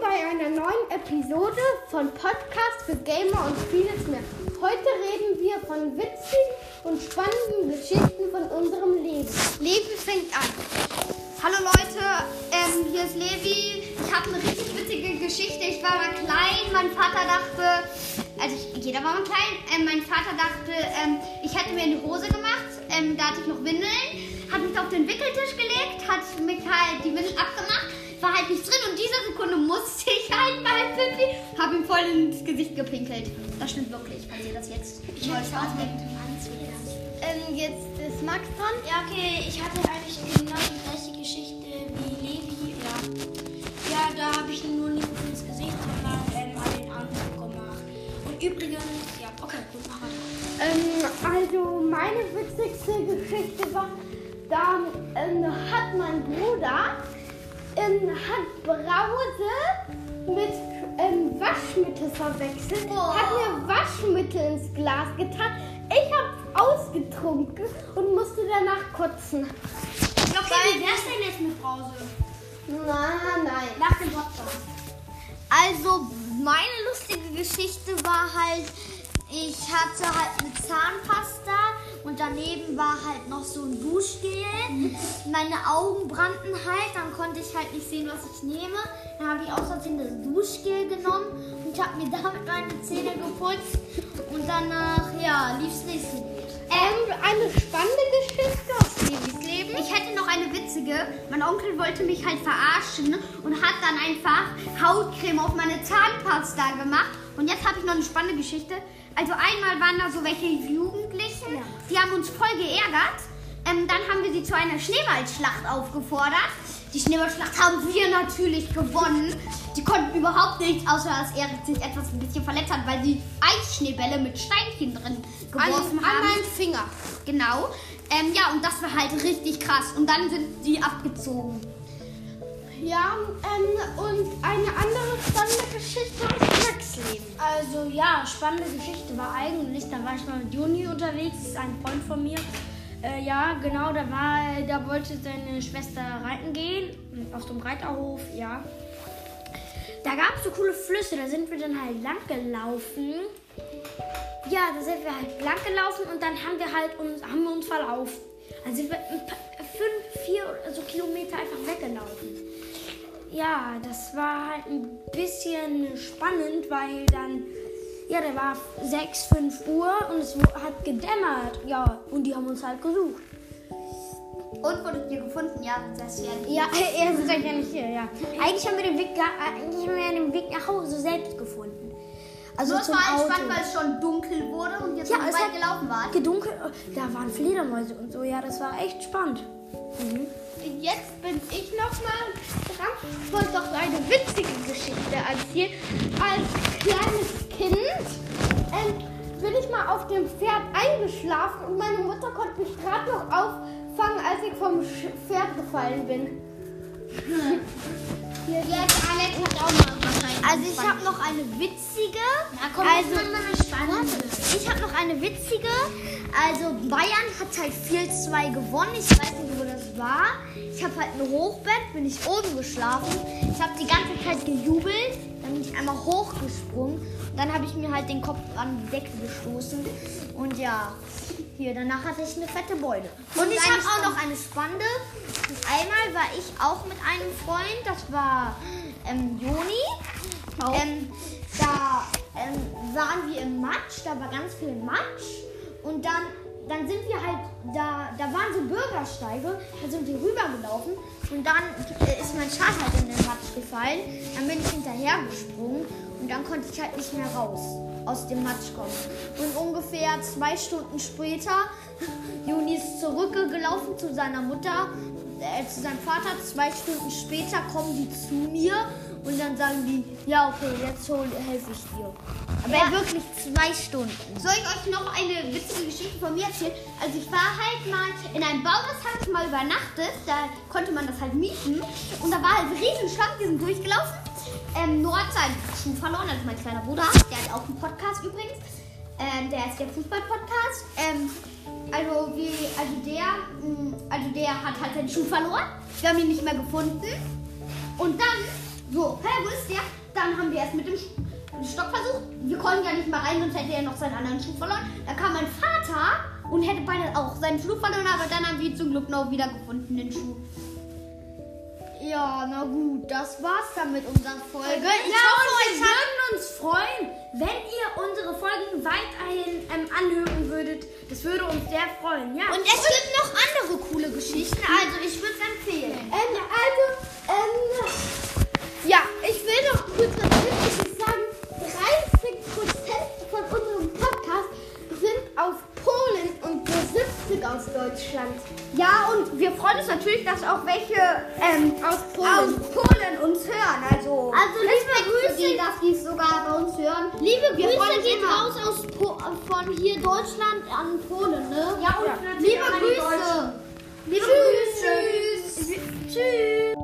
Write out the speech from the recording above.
bei einer neuen Episode von Podcast für Gamer und vieles mehr. Heute reden wir von witzigen und spannenden Geschichten von unserem Leben. Leben fängt an. Hallo Leute, ähm, hier ist Levi. Ich habe eine richtig witzige Geschichte. Ich war mal klein. Mein Vater dachte, also ich, jeder war mal klein. Ähm, mein Vater dachte, ähm, ich hätte mir eine Hose gemacht. Ähm, da hatte ich noch Windeln. Hat mich auf den Wickeltisch gelegt, hat mich halt die Windeln abgemacht. War halt nichts drin und diese voll ins Gesicht gepinkelt. Das stimmt wirklich, falls ihr das jetzt Ich weiß auch fragt. nicht, Ähm, jetzt ist Max dran. Ja, okay, ich hatte eigentlich genau die gleiche Geschichte wie Levi. Ja, ja da habe ich nur nicht ins Gesicht, sondern ähm, an den Arm gemacht. Und übrigens, ja, okay, gut, mach weiter. Ähm, also meine witzigste Geschichte war, da ähm, hat mein Bruder ähm, hat Brause mit Waschmittel verwechselt, Boah. hat mir Waschmittel ins Glas getan. Ich habe ausgetrunken und musste danach kotzen. Okay, wie wär's denn jetzt mit Brause? Na, nein. Nach dem Podcast. Also, meine lustige Geschichte war halt, ich hatte halt eine Zahnpasta und daneben war halt noch so ein Duschgel. Meine Augen brannten halt, dann konnte ich halt nicht sehen, was ich nehme. Dann habe ich Versehen das Duschgel genommen und habe mir damit meine Zähne geputzt. Und danach, ja, lief es nicht so gut. Ähm, eine spannende Geschichte aus Levis Leben. Ich hätte noch eine witzige. Mein Onkel wollte mich halt verarschen und hat dann einfach Hautcreme auf meine Zahnpasta gemacht. Und jetzt habe ich noch eine spannende Geschichte. Also einmal waren da so welche Jugendlichen, die haben uns voll geärgert. Ähm, dann haben wir sie zu einer Schneeballschlacht aufgefordert. Die Schneeballschlacht haben wir natürlich gewonnen. Die konnten überhaupt nichts, außer dass Erik sich etwas ein bisschen verletzt hat, weil sie Eisschneebälle mit Steinchen drin geworfen an, haben. an meinen Finger. Genau. Ähm, ja, und das war halt richtig krass. Und dann sind die abgezogen. Ja, ähm, und eine andere spannende Geschichte aus Max Leben. Also ja, spannende Geschichte war eigentlich, da war ich mal mit Juni unterwegs, das ist ein Freund von mir. Äh, ja, genau, da war, da wollte seine Schwester reiten gehen, auf dem Reiterhof, ja. Da gab es so coole Flüsse, da sind wir dann halt lang gelaufen. Ja, da sind wir halt lang gelaufen und dann haben wir halt uns, haben wir uns verlaufen. Also sind wir ein paar, fünf, vier oder so Kilometer einfach weggelaufen. Ja, das war halt ein bisschen spannend, weil dann, ja, da war 6, 5 Uhr und es hat gedämmert. Ja, und die haben uns halt gesucht. Und wurdet ihr gefunden? Ja, das ja. Ja, er ist ja nicht hier, ja. Eigentlich haben wir den Weg, eigentlich haben wir den Weg nach Hause selbst gefunden. Also zum war entspannt, weil es schon dunkel wurde und jetzt ja, es weit gelaufen wart. gedunkelt. Da waren Fledermäuse und so. Ja, das war echt spannend. Mhm. Jetzt bin ich nochmal dran. Ich wollte doch eine witzige Geschichte erzählen. Als kleines Kind ähm, bin ich mal auf dem Pferd eingeschlafen und meine Mutter konnte mich gerade noch auffangen, als ich vom Pferd gefallen bin. Jetzt Alex hat auch mal wahrscheinlich. Also ich habe noch eine witzige. also eine spannende. ich habe noch eine witzige. Also Bayern hat halt 4-2 gewonnen. Ich weiß nicht, wo das war. Ich habe halt ein Hochbett, bin ich oben geschlafen. Ich habe die ganze Zeit gejubelt. Dann bin ich einmal hochgesprungen. Und dann habe ich mir halt den Kopf an die Decke gestoßen. Und ja, hier, danach hatte ich eine fette Beule. Und ich habe auch noch eine spannende. Einmal war ich auch mit einem Freund, das war ähm, Joni. Ähm, da ähm, waren wir im Matsch, da war ganz viel Matsch. Und dann, dann sind wir halt, da, da waren so Bürgersteige, da sind wir rübergelaufen. Und dann äh, ist mein Schal halt in den Matsch gefallen. Dann bin ich hinterhergesprungen und dann konnte ich halt nicht mehr raus aus dem Matsch kommen. Und ungefähr zwei Stunden später, Juni ist zurückgelaufen zu seiner Mutter, äh, zu seinem Vater. Zwei Stunden später kommen die zu mir und dann sagen die, ja okay, jetzt helfe ich dir. Aber wirklich zwei Stunden. Soll ich euch noch eine witzige Geschichte von mir erzählen? Also ich war halt mal in einem Baum, das habe ich mal übernachtet. Da konnte man das halt mieten. Und da war halt ein Riesenschlank, die sind durchgelaufen. Ähm, hat seinen Schuh verloren, also mein kleiner Bruder. Der hat auch einen Podcast übrigens. Ähm, der ist der Fußball-Podcast. Ähm, also, wie, also, der, mh, also der hat halt seinen Schuh verloren. Wir haben ihn nicht mehr gefunden. Und dann So, hä, wo ist der? Dann haben wir erst mit dem Stock versucht. Wir konnten ja nicht mal rein, sonst hätte er noch seinen anderen Schuh verloren. Da kam mein Vater und hätte beinahe auch seinen Schuh verloren, aber dann haben wir ihn zum Glück noch wieder gefunden, den Schuh. Ja, na gut, das war's dann mit unserer Folge. Ich ja, hoffe, und wir euch hat würden uns freuen, wenn ihr unsere Folgen weiterhin ähm, anhören würdet. Das würde uns sehr freuen. Ja. Und es gibt noch andere coole Geschichten, also ich würde empfehlen. aus Deutschland. Ja, und wir freuen uns natürlich, dass auch welche ähm, aus, Polen. aus, Polen. uns hören. Also, also liebe Grüße, die, dass die sogar bei uns hören. Liebe wir Grüße geht immer. raus aus po von hier Deutschland an Polen, ne? Ja, und ja. liebe Grüße. Liebe Grüße. Tschüss. Tschüss.